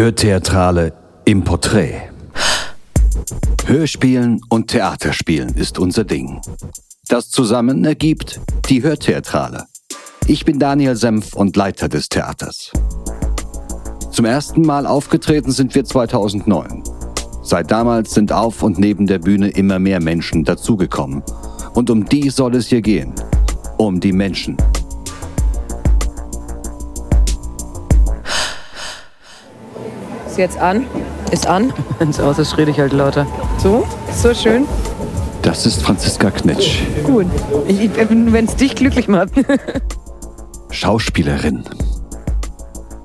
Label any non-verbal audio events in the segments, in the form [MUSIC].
Hörtheatrale im Porträt. Hörspielen und Theaterspielen ist unser Ding. Das zusammen ergibt die Hörtheatrale. Ich bin Daniel Senf und Leiter des Theaters. Zum ersten Mal aufgetreten sind wir 2009. Seit damals sind auf und neben der Bühne immer mehr Menschen dazugekommen. Und um die soll es hier gehen. Um die Menschen. Jetzt an? Ist an? [LAUGHS] Wenn es aus ist, rede ich halt lauter. So? So schön? Das ist Franziska Knitsch, Gut. Wenn es dich glücklich macht. [LAUGHS] Schauspielerin.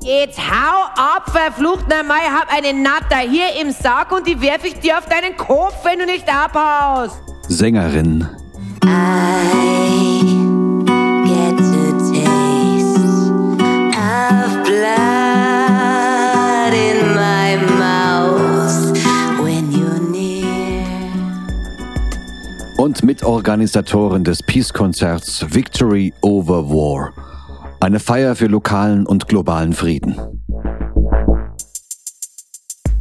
Jetzt hau ab, verflucht nochmal, ich hab eine Natter hier im Sack und die werf ich dir auf deinen Kopf, wenn du nicht abhaust. Sängerin. get to taste of blood und Mitorganisatorin des Peace-Konzerts Victory Over War. Eine Feier für lokalen und globalen Frieden.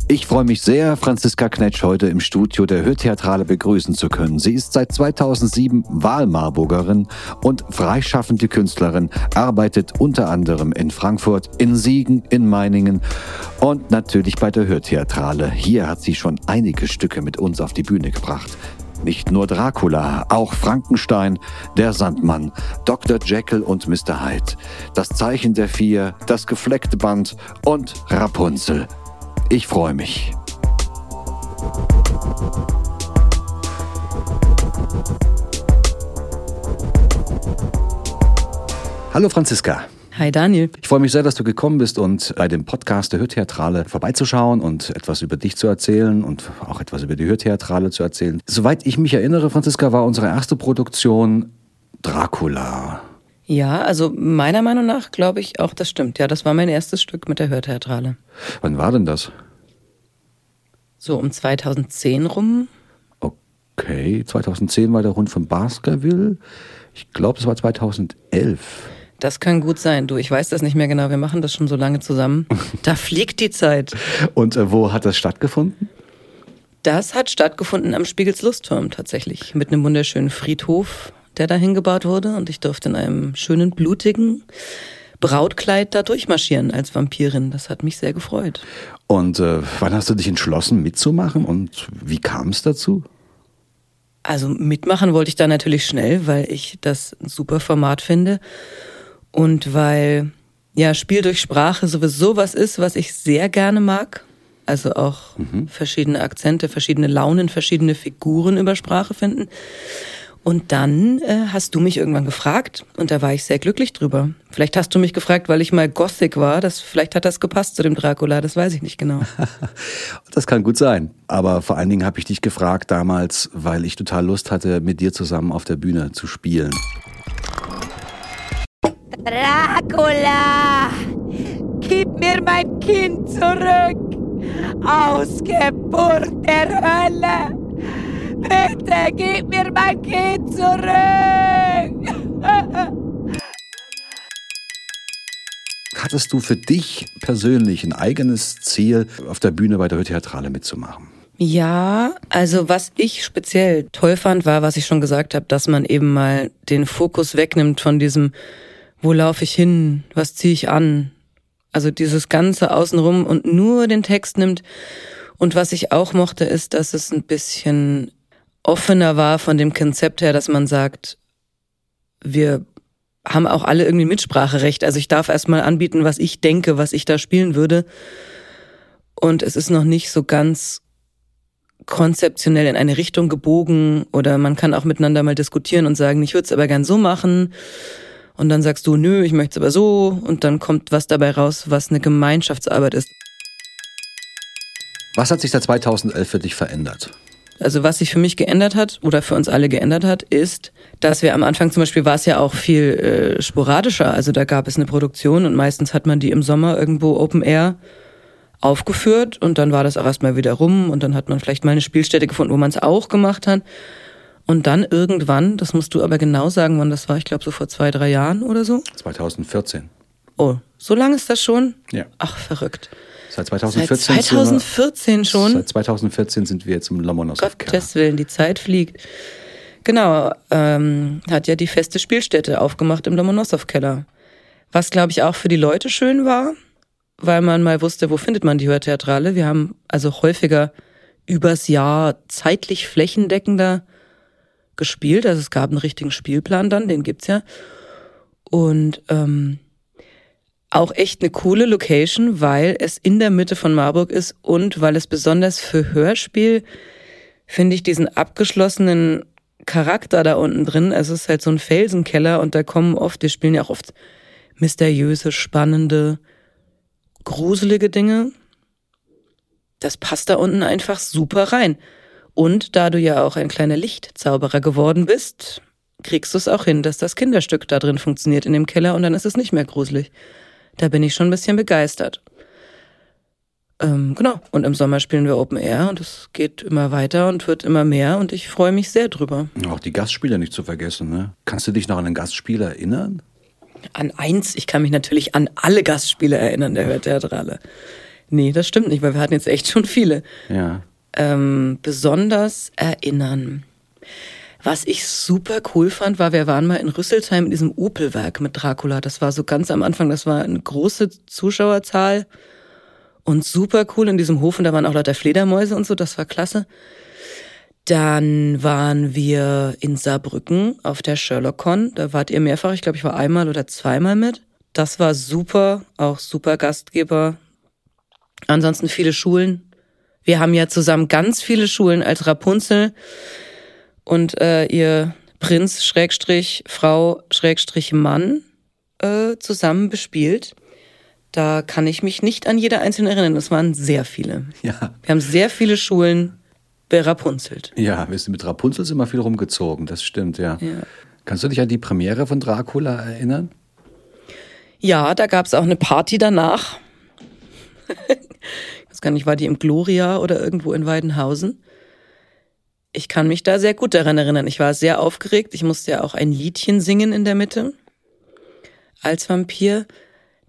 Ich freue mich sehr, Franziska Knetsch heute im Studio der Hörtheatrale begrüßen zu können. Sie ist seit 2007 Wahlmarburgerin und freischaffende Künstlerin, arbeitet unter anderem in Frankfurt, in Siegen, in Meiningen und natürlich bei der Hörtheatrale. Hier hat sie schon einige Stücke mit uns auf die Bühne gebracht. Nicht nur Dracula, auch Frankenstein, der Sandmann, Dr. Jekyll und Mr. Hyde, das Zeichen der Vier, das gefleckte Band und Rapunzel. Ich freue mich. Hallo Franziska. Hi Daniel. Ich freue mich sehr, dass du gekommen bist und bei dem Podcast der Hörtheatrale vorbeizuschauen und etwas über dich zu erzählen und auch etwas über die Hörtheatrale zu erzählen. Soweit ich mich erinnere, Franziska, war unsere erste Produktion Dracula. Ja, also meiner Meinung nach glaube ich auch, das stimmt. Ja, das war mein erstes Stück mit der Hörtheatrale. Wann war denn das? So um 2010 rum. Okay, 2010 war der Rund von Baskerville. Ich glaube, es war 2011. Das kann gut sein. Du, ich weiß das nicht mehr genau. Wir machen das schon so lange zusammen. Da fliegt die Zeit. Und äh, wo hat das stattgefunden? Das hat stattgefunden am Spiegels Lustturm tatsächlich. Mit einem wunderschönen Friedhof, der da hingebaut wurde. Und ich durfte in einem schönen, blutigen Brautkleid da durchmarschieren als Vampirin. Das hat mich sehr gefreut. Und äh, wann hast du dich entschlossen mitzumachen und wie kam es dazu? Also mitmachen wollte ich da natürlich schnell, weil ich das ein super Format finde und weil ja Spiel durch Sprache sowieso was ist, was ich sehr gerne mag. Also auch verschiedene Akzente, verschiedene Launen, verschiedene Figuren über Sprache finden. Und dann äh, hast du mich irgendwann gefragt und da war ich sehr glücklich drüber. Vielleicht hast du mich gefragt, weil ich mal Gothic war. Das, vielleicht hat das gepasst zu dem Dracula, das weiß ich nicht genau. [LAUGHS] Das kann gut sein. Aber vor allen Dingen habe ich dich gefragt damals, weil ich total Lust hatte, mit dir zusammen auf der Bühne zu spielen. Dracula, gib mir mein Kind zurück. Ausgeburt der Hölle. Bitte gib mir mein Kind zurück. Hattest du für dich persönlich ein eigenes Ziel, auf der Bühne bei der Hörtheatrale mitzumachen? Ja, also was ich speziell toll fand, war, was ich schon gesagt habe, dass man eben mal den Fokus wegnimmt von diesem, wo laufe ich hin, was ziehe ich an, also dieses ganze außenrum und nur den Text nimmt. Und was ich auch mochte, ist, dass es ein bisschen offener war von dem Konzept her, dass man sagt, wir haben auch alle irgendwie Mitspracherecht. Also ich darf erstmal anbieten, was ich denke, was ich da spielen würde. Und es ist noch nicht so ganz konzeptionell in eine Richtung gebogen oder man kann auch miteinander mal diskutieren und sagen, ich würde es aber gern so machen. Und dann sagst du, nö, ich möchte es aber so. Und dann kommt was dabei raus, was eine Gemeinschaftsarbeit ist. Was hat sich seit 2011 für dich verändert? Also was sich für mich geändert hat oder für uns alle geändert hat, ist, dass wir am Anfang zum Beispiel war es ja auch viel äh, sporadischer. Also da gab es eine Produktion und meistens hat man die im Sommer irgendwo Open Air aufgeführt und dann war das auch erstmal wieder rum und dann hat man vielleicht mal eine Spielstätte gefunden, wo man es auch gemacht hat. Und dann irgendwann, das musst du aber genau sagen, wann das war, ich glaube so vor zwei, drei Jahren oder so. 2014. Oh, so lange ist das schon? Ja. Ach, verrückt. Seit 2014, Seit 2014 schon. Seit 2014 sind wir jetzt im Lomonosov-Keller. Gottes Willen, die Zeit fliegt. Genau, ähm, hat ja die feste Spielstätte aufgemacht im Lomonossow-Keller. Was, glaube ich, auch für die Leute schön war, weil man mal wusste, wo findet man die Hörtheatrale. Wir haben also häufiger übers Jahr zeitlich flächendeckender gespielt. Also es gab einen richtigen Spielplan dann, den gibt's ja. Und ähm, auch echt eine coole Location, weil es in der Mitte von Marburg ist und weil es besonders für Hörspiel, finde ich, diesen abgeschlossenen Charakter da unten drin. Also es ist halt so ein Felsenkeller und da kommen oft, wir spielen ja auch oft mysteriöse, spannende, gruselige Dinge. Das passt da unten einfach super rein. Und da du ja auch ein kleiner Lichtzauberer geworden bist, kriegst du es auch hin, dass das Kinderstück da drin funktioniert in dem Keller und dann ist es nicht mehr gruselig. Da bin ich schon ein bisschen begeistert. Ähm, genau. Und im Sommer spielen wir Open Air und es geht immer weiter und wird immer mehr und ich freue mich sehr drüber. Auch die Gastspieler nicht zu vergessen, ne? Kannst du dich noch an einen Gastspieler erinnern? An eins, ich kann mich natürlich an alle Gastspiele erinnern, der Hörtheatrale. Nee, das stimmt nicht, weil wir hatten jetzt echt schon viele. Ja. Ähm, besonders erinnern. Was ich super cool fand, war, wir waren mal in Rüsselsheim in diesem Opelwerk mit Dracula. Das war so ganz am Anfang, das war eine große Zuschauerzahl und super cool in diesem Hof und da waren auch lauter Fledermäuse und so, das war klasse. Dann waren wir in Saarbrücken auf der SherlockCon. Da wart ihr mehrfach, ich glaube, ich war einmal oder zweimal mit. Das war super, auch super Gastgeber. Ansonsten viele Schulen. Wir haben ja zusammen ganz viele Schulen als Rapunzel und äh, ihr Prinz Schrägstrich Frau Schrägstrich Mann äh, zusammen bespielt. Da kann ich mich nicht an jede einzelne erinnern. Das waren sehr viele. Ja. Wir haben sehr viele Schulen berapunzelt. Ja, wir sind mit Rapunzel immer viel rumgezogen, das stimmt, ja. Ja. Kannst du dich an die Premiere von Dracula erinnern? Ja, da gab es auch eine Party danach. Gar nicht, war die im Gloria oder irgendwo in Weidenhausen? Ich kann mich da sehr gut daran erinnern. Ich war sehr aufgeregt. Ich musste ja auch ein Liedchen singen in der Mitte als Vampir.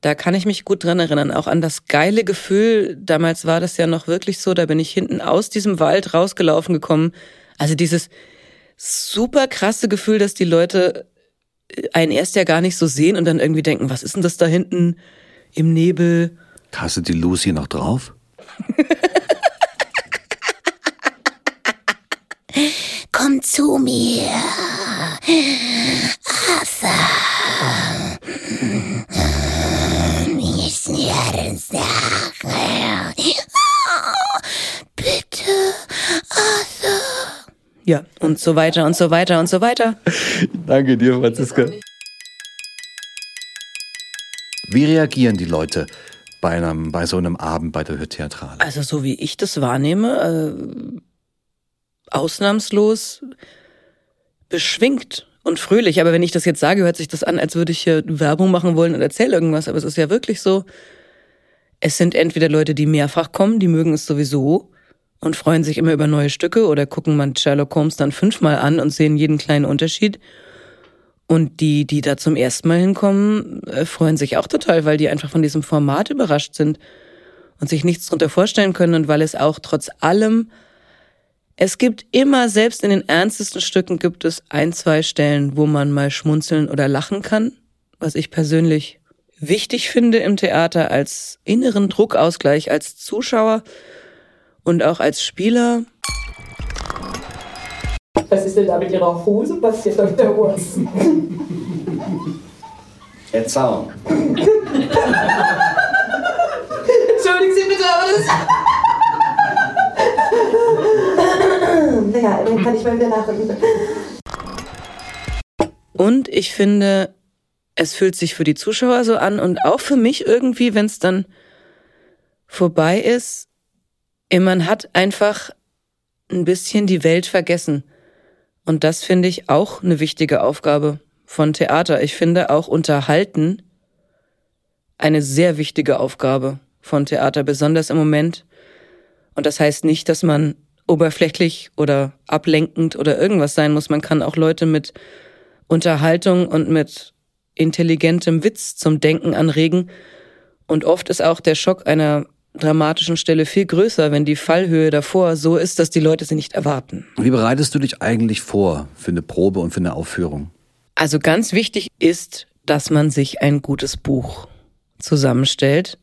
Da kann ich mich gut dran erinnern. Auch an das geile Gefühl. Damals war das ja noch wirklich so. Da bin ich hinten aus diesem Wald rausgelaufen gekommen. Also dieses super krasse Gefühl, dass die Leute einen erst ja gar nicht so sehen und dann irgendwie denken, was ist denn das da hinten im Nebel? Hast du die Lucy noch drauf? Komm zu mir. Arthur. Ich Bitte, Arthur. Ja, und so weiter und so weiter und so weiter. Danke dir, Franziska. Wie reagieren die Leute bei, einem, bei so einem Abend bei der Hörtheatrale? Also so wie ich das wahrnehme, äh, ausnahmslos beschwingt und fröhlich. Aber wenn ich das jetzt sage, hört sich das an, als würde ich hier Werbung machen wollen und erzähle irgendwas. Aber es ist ja wirklich so, es sind entweder Leute, die mehrfach kommen, die mögen es sowieso und freuen sich immer über neue Stücke oder gucken man Sherlock Holmes dann fünfmal an und sehen jeden kleinen Unterschied. Und die, die da zum ersten Mal hinkommen, äh, freuen sich auch total, weil die einfach von diesem Format überrascht sind und sich nichts drunter vorstellen können und weil es auch trotz allem, es gibt immer, selbst in den ernstesten Stücken gibt es ein, zwei Stellen, wo man mal schmunzeln oder lachen kann, was ich persönlich wichtig finde im Theater als inneren Druckausgleich als Zuschauer und auch als Spieler. Was ist denn da mit Ihrer Hose passiert, Dr. Wurst? Der Zaun. Entschuldigen Sie bitte, aber das... Ja, dann kann ich mal wieder lachen. Und ich finde, es fühlt sich für die Zuschauer so an und auch für mich irgendwie, wenn es dann vorbei ist, man hat einfach ein bisschen die Welt vergessen. Und das finde ich auch eine wichtige Aufgabe von Theater. Ich finde auch Unterhalten eine sehr wichtige Aufgabe von Theater, besonders im Moment. Und das heißt nicht, dass man oberflächlich oder ablenkend oder irgendwas sein muss. Man kann auch Leute mit Unterhaltung und mit intelligentem Witz zum Denken anregen. Und oft ist auch der Schock einer dramatischen Stelle viel größer, wenn die Fallhöhe davor so ist, dass die Leute sie nicht erwarten. Wie bereitest du dich eigentlich vor für eine Probe und für eine Aufführung? Also ganz wichtig ist, dass man sich ein gutes Buch zusammenstellt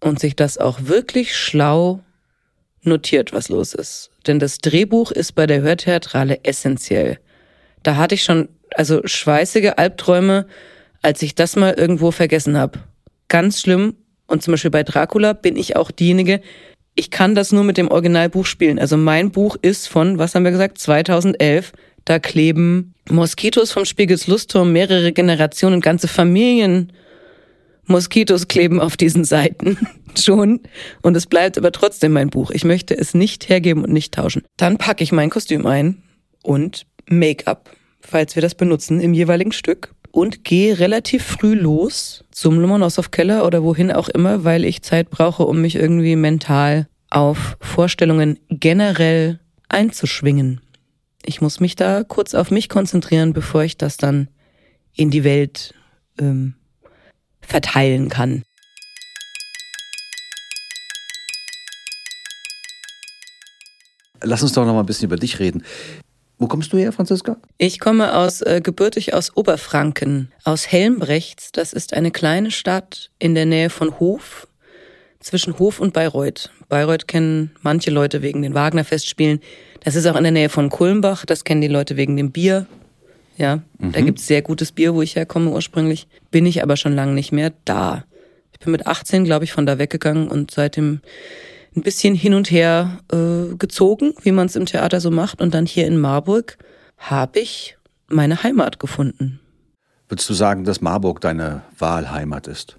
und sich das auch wirklich schlau notiert, was los ist. Denn das Drehbuch ist bei der Hörtheatrale essentiell. Da hatte ich schon also schweißige Albträume, als ich das mal irgendwo vergessen habe. Ganz schlimm. Und zum Beispiel bei Dracula bin ich auch diejenige, ich kann das nur mit dem Originalbuch spielen. Also mein Buch ist von, was haben wir gesagt, 2011. Da kleben Moskitos vom Spiegels Lustturm, mehrere Generationen, ganze Familien. Moskitos kleben auf diesen Seiten [LAUGHS] schon. Und es bleibt aber trotzdem mein Buch. Ich möchte es nicht hergeben und nicht tauschen. Dann packe ich mein Kostüm ein und Make-up, falls wir das benutzen im jeweiligen Stück. Und gehe relativ früh los zum Lomonossow-Keller oder wohin auch immer, weil ich Zeit brauche, um mich irgendwie mental auf Vorstellungen generell einzuschwingen. Ich muss mich da kurz auf mich konzentrieren, bevor ich das dann in die Welt ähm, verteilen kann. Lass uns doch noch mal ein bisschen über dich reden. Wo kommst du her, Franziska? Ich komme aus äh, gebürtig aus Oberfranken, aus Helmbrechts. Das ist eine kleine Stadt in der Nähe von Hof, zwischen Hof und Bayreuth. Bayreuth kennen manche Leute wegen den Wagner-Festspielen. Das ist auch in der Nähe von Kulmbach. Das kennen die Leute wegen dem Bier. Ja, mhm. da gibt's sehr gutes Bier, wo ich herkomme ursprünglich. Bin ich aber schon lange nicht mehr da. Ich bin mit 18, glaube ich, von da weggegangen und seitdem ein bisschen hin und her äh, gezogen, wie man es im Theater so macht. Und dann hier in Marburg habe ich meine Heimat gefunden. Würdest du sagen, dass Marburg deine Wahlheimat ist?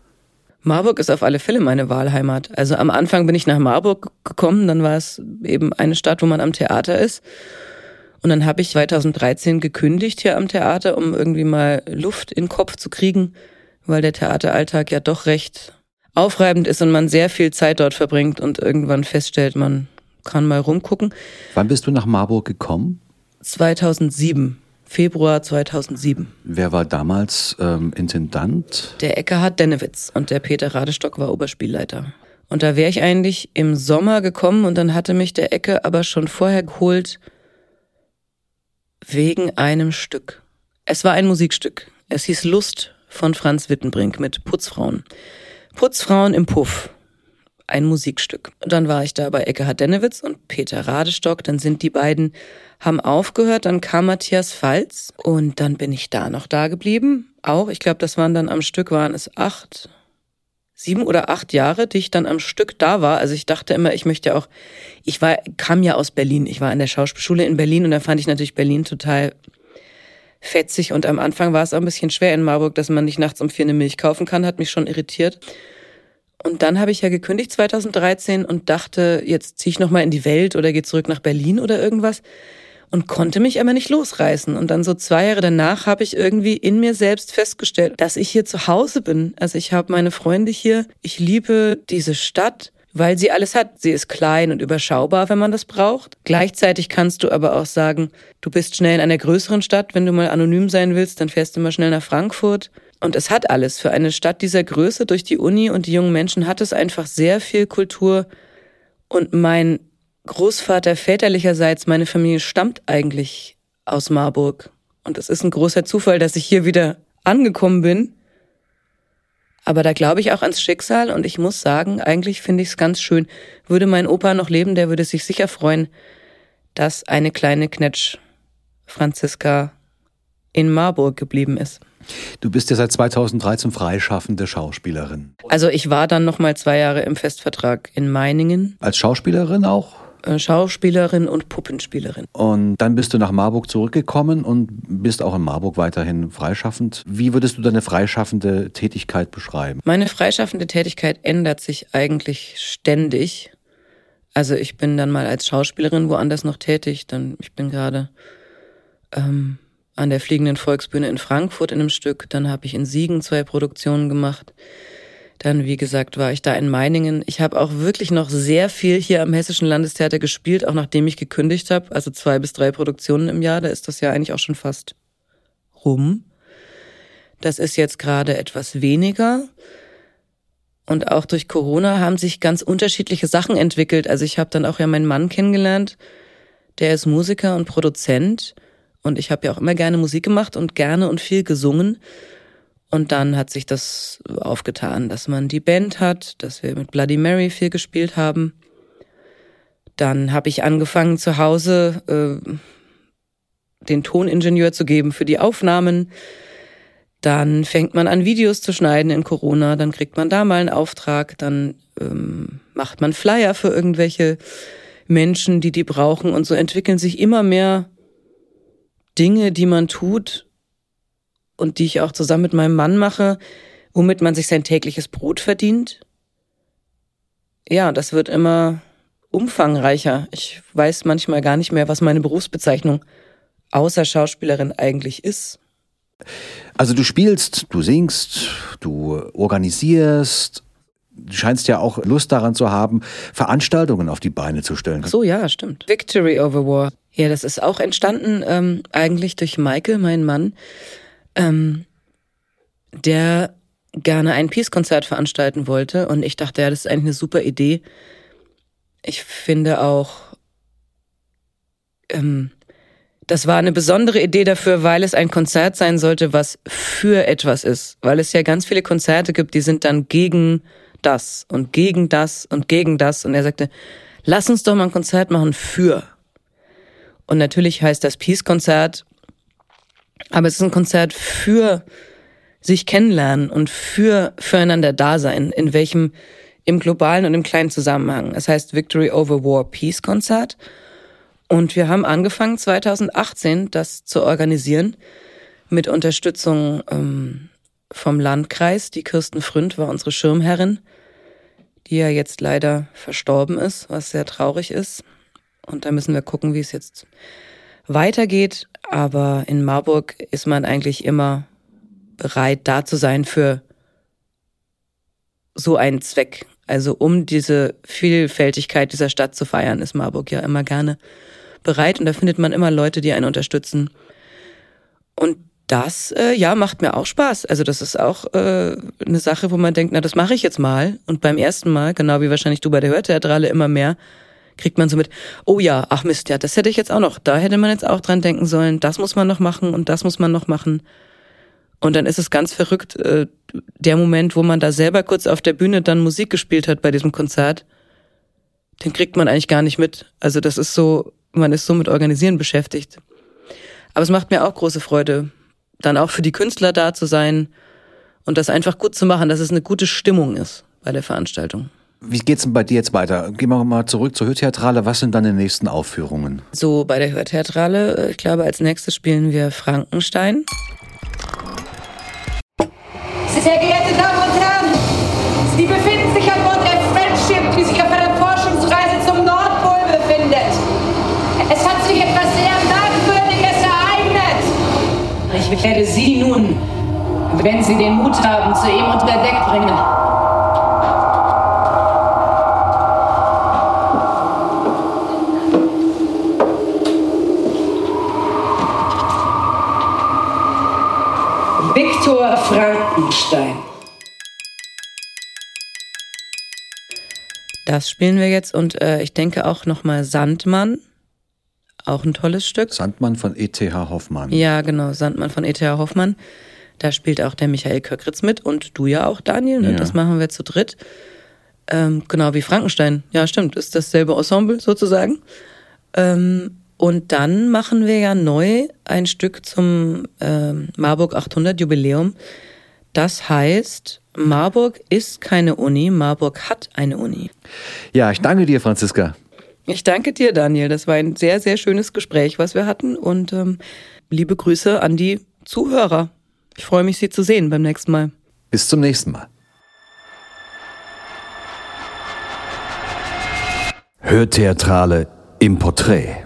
Marburg ist auf alle Fälle meine Wahlheimat. Also am Anfang bin ich nach Marburg gekommen, dann war es eben eine Stadt, wo man am Theater ist. Und dann habe ich 2013 gekündigt hier am Theater, um irgendwie mal Luft in den Kopf zu kriegen, weil der Theateralltag ja doch recht aufreibend ist und man sehr viel Zeit dort verbringt und irgendwann feststellt, man kann mal rumgucken. Wann bist du nach Marburg gekommen? 2007. Februar 2007. Wer war damals ähm, Intendant? Der Eckhard Dennewitz und der Peter Radestock war Oberspielleiter. Und da wäre ich eigentlich im Sommer gekommen und dann hatte mich der Ecke aber schon vorher geholt wegen einem Stück. Es war ein Musikstück. Es hieß Lust von Franz Wittenbrink mit Putzfrauen. Putzfrauen im Puff. Ein Musikstück. Dann war ich da bei Eckhard Dennewitz und Peter Radestock. Dann sind die beiden, haben aufgehört. Dann kam Matthias Falz und dann bin ich da noch da geblieben. Auch, ich glaube, das waren dann am Stück, waren es acht, sieben oder acht Jahre, die ich dann am Stück da war. Also ich dachte immer, ich möchte auch, ich war, kam ja aus Berlin. Ich war in der Schauspielschule in Berlin und da fand ich natürlich Berlin total fetzig und am Anfang war es auch ein bisschen schwer in Marburg, dass man nicht nachts um vier eine Milch kaufen kann, hat mich schon irritiert. Und dann habe ich ja gekündigt 2013 und dachte, jetzt ziehe ich nochmal in die Welt oder gehe zurück nach Berlin oder irgendwas und konnte mich aber nicht losreißen. Und dann so zwei Jahre danach habe ich irgendwie in mir selbst festgestellt, dass ich hier zu Hause bin. Also ich habe meine Freunde hier, ich liebe diese Stadt weil sie alles hat. Sie ist klein und überschaubar, wenn man das braucht. Gleichzeitig kannst du aber auch sagen, du bist schnell in einer größeren Stadt. Wenn du mal anonym sein willst, dann fährst du mal schnell nach Frankfurt. Und es hat alles. Für eine Stadt dieser Größe durch die Uni und die jungen Menschen hat es einfach sehr viel Kultur. Und mein Großvater väterlicherseits, meine Familie stammt eigentlich aus Marburg. Und es ist ein großer Zufall, dass ich hier wieder angekommen bin aber da glaube ich auch ans Schicksal und ich muss sagen, eigentlich finde ich es ganz schön. Würde mein Opa noch leben, der würde sich sicher freuen, dass eine kleine Knetsch Franziska in Marburg geblieben ist. Du bist ja seit 2013 freischaffende Schauspielerin. Also ich war dann noch mal zwei Jahre im Festvertrag in Meiningen. Als Schauspielerin auch? Äh, Schauspielerin und Puppenspielerin. Und dann bist du nach Marburg zurückgekommen und bist auch in Marburg weiterhin freischaffend. Wie würdest du deine freischaffende Tätigkeit beschreiben? Meine freischaffende Tätigkeit ändert sich eigentlich ständig. Also ich bin dann mal als Schauspielerin woanders noch tätig. Dann ich bin gerade ähm, an der Fliegenden Volksbühne in Frankfurt in einem Stück. Dann habe ich in Siegen zwei Produktionen gemacht. Dann, wie gesagt, war ich da in Meiningen. Ich habe auch wirklich noch sehr viel hier am Hessischen Landestheater gespielt, auch nachdem ich gekündigt habe. Also zwei bis drei Produktionen im Jahr. Da ist das ja eigentlich auch schon fast rum. Das ist jetzt gerade etwas weniger. Und auch durch Corona haben sich ganz unterschiedliche Sachen entwickelt. Also ich habe dann auch ja meinen Mann kennengelernt, der ist Musiker und Produzent. Und ich habe ja auch immer gerne Musik gemacht und gerne und viel gesungen. Und dann hat sich das aufgetan, dass man die Band hat, dass wir mit Bloody Mary viel gespielt haben. Dann habe ich angefangen zu Hause äh, den Toningenieur zu geben für die Aufnahmen. Dann fängt man an, Videos zu schneiden in Corona, dann kriegt man da mal einen Auftrag, dann ähm, macht man Flyer für irgendwelche Menschen, die die brauchen und so entwickeln sich immer mehr Dinge, die man tut und die ich auch zusammen mit meinem Mann mache, womit man sich sein tägliches Brot verdient. Ja, das wird immer umfangreicher. Ich weiß manchmal gar nicht mehr, was meine Berufsbezeichnung außer Schauspielerin eigentlich ist. Also du spielst, du singst, du organisierst, du scheinst ja auch Lust daran zu haben, Veranstaltungen auf die Beine zu stellen. Ach so, ja, stimmt. Victory over War. Ja, das ist auch entstanden ähm, eigentlich durch Michael, meinen Mann, ähm, der gerne ein Peace-Konzert veranstalten wollte. Und ich dachte, ja, das ist eigentlich eine super Idee. Ich finde auch, ähm, das war eine besondere Idee dafür, weil es ein Konzert sein sollte, was für etwas ist. Weil es ja ganz viele Konzerte gibt, die sind dann gegen das und gegen das und gegen das. Und er sagte, lass uns doch mal ein Konzert machen für. Und natürlich heißt das Peace-Konzert, aber es ist ein Konzert für sich kennenlernen und für füreinander Dasein, in welchem im globalen und im kleinen Zusammenhang. Es heißt Victory over War Peace Konzert. Und wir haben angefangen 2018 das zu organisieren mit Unterstützung ähm, vom Landkreis. Die Kirsten Fründ war unsere Schirmherrin, die ja jetzt leider verstorben ist, was sehr traurig ist. Und da müssen wir gucken, wie es jetzt weitergeht. Aber in Marburg ist man eigentlich immer bereit, da zu sein für so einen Zweck. Also um diese Vielfältigkeit dieser Stadt zu feiern, ist Marburg ja immer gerne bereit und da findet man immer Leute, die einen unterstützen. Und das, äh, ja, macht mir auch Spaß. Also das ist auch äh, eine Sache, wo man denkt, na, das mache ich jetzt mal. Und beim ersten Mal, genau wie wahrscheinlich du bei der Hörtheatrale immer mehr, kriegt man so mit, oh ja, ach Mist, ja, das hätte ich jetzt auch noch. Da hätte man jetzt auch dran denken sollen, das muss man noch machen und das muss man noch machen. Und dann ist es ganz verrückt, äh, der Moment, wo man da selber kurz auf der Bühne dann Musik gespielt hat bei diesem Konzert, den kriegt man eigentlich gar nicht mit. Also das ist so, man ist so mit Organisieren beschäftigt. Aber es macht mir auch große Freude, dann auch für die Künstler da zu sein und das einfach gut zu machen, dass es eine gute Stimmung ist bei der Veranstaltung. Wie geht's denn bei dir jetzt weiter? Gehen wir mal zurück zur Hörtheatrale. Was sind deine nächsten Aufführungen? So, bei der Hörtheatrale, äh, ich glaube, als nächstes spielen wir Frankenstein. Sehr geehrte Damen und Herren, Sie befinden sich an Bord der Friendship, die sich auf einer Forschungsreise zum Nordpol befindet. Es hat sich etwas sehr Merkwürdiges ereignet. Ich werde Sie nun, wenn Sie den Mut haben, zu ihm unter Deck bringen. Viktor Frankenstein. Das spielen wir jetzt und äh, ich denke auch nochmal Sandmann. Auch ein tolles Stück. Sandmann von E.T.H. Hoffmann. Ja, genau, Sandmann von E.T.H. Hoffmann. Da spielt auch der Michael Köckritz mit und du ja auch, Daniel. Ne? Ja. Das machen wir zu dritt. Ähm, genau wie Frankenstein. Ja, stimmt, ist dasselbe Ensemble sozusagen. Ähm, und dann machen wir ja neu ein Stück zum ähm, Marburg 800 Jubiläum. Das heißt, Marburg ist keine Uni, Marburg hat eine Uni. Ja, ich danke dir, Franziska. Ich danke dir, Daniel. Das war ein sehr, sehr schönes Gespräch, was wir hatten. Und ähm, liebe Grüße an die Zuhörer. Ich freue mich, Sie zu sehen beim nächsten Mal. Bis zum nächsten Mal. Hörtheatrale im Porträt.